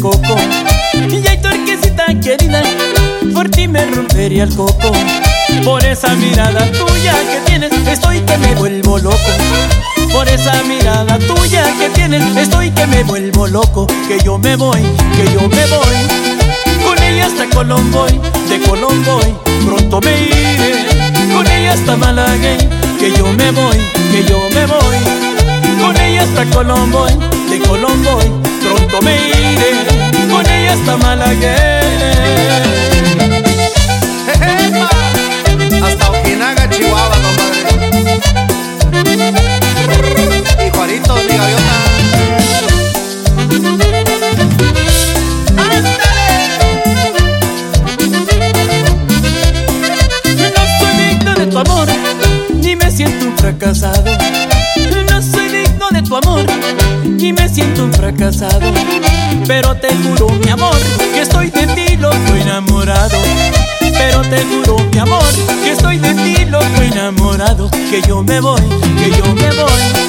coco. Y ay, torquecita querida, por ti me rompería el coco. Por esa mirada tuya que tienes, estoy que me vuelvo loco. Por esa mirada tuya que tienes, estoy que me vuelvo loco. Que yo me voy, que yo me voy. Con ella hasta Colomboy, de Colomboy, pronto me iré. Con ella hasta Malaguay, que yo me voy, que yo me voy. Con ella hasta Colomboy, de Colomboy, pronto me iré. Con ella hasta Malagueñ. Hasta Ojinaga, Chihuahua, compadre. Y Juanito, mi gaviota. No soy digno de tu amor, ni me siento fracasado. No soy digno de tu amor, fracasado. Pero te juro, mi amor, que estoy de ti loco enamorado. Pero te juro, mi amor, que estoy de ti loco enamorado. Que yo me voy, que yo me voy.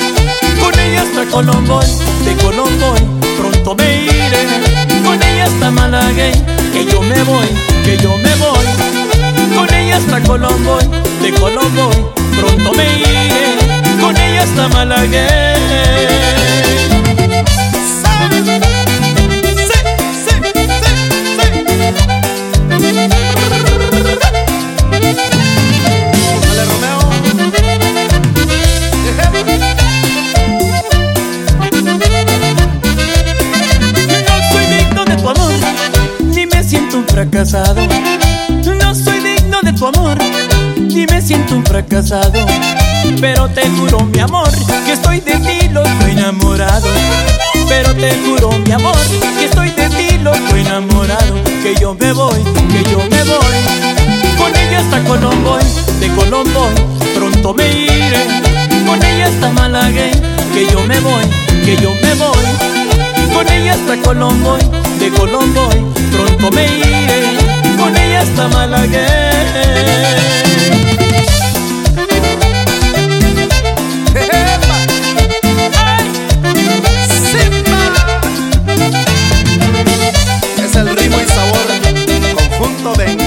Con ella hasta Colomboy, de Colomboy, pronto me iré. Con ella hasta Malagueñ, que yo me voy, que yo me voy. Con ella hasta Colomboy, de Colomboy, pronto me iré. Con ella hasta Malagueñ. Fracasado. No soy digno de tu amor, ni me siento un fracasado. Pero te juro, mi amor, que estoy de ti loco enamorado. Pero te juro, mi amor, que estoy de ti loco enamorado. Que yo me voy, que yo me voy. Con ella hasta Colomboy, de Colomboy, pronto me iré. Con ella hasta Malagueñ, que yo me voy, que yo me voy. Con ella hasta Colomboy, de Colombo y pronto me iré con ella hasta Es el ritmo y sabor conjunto de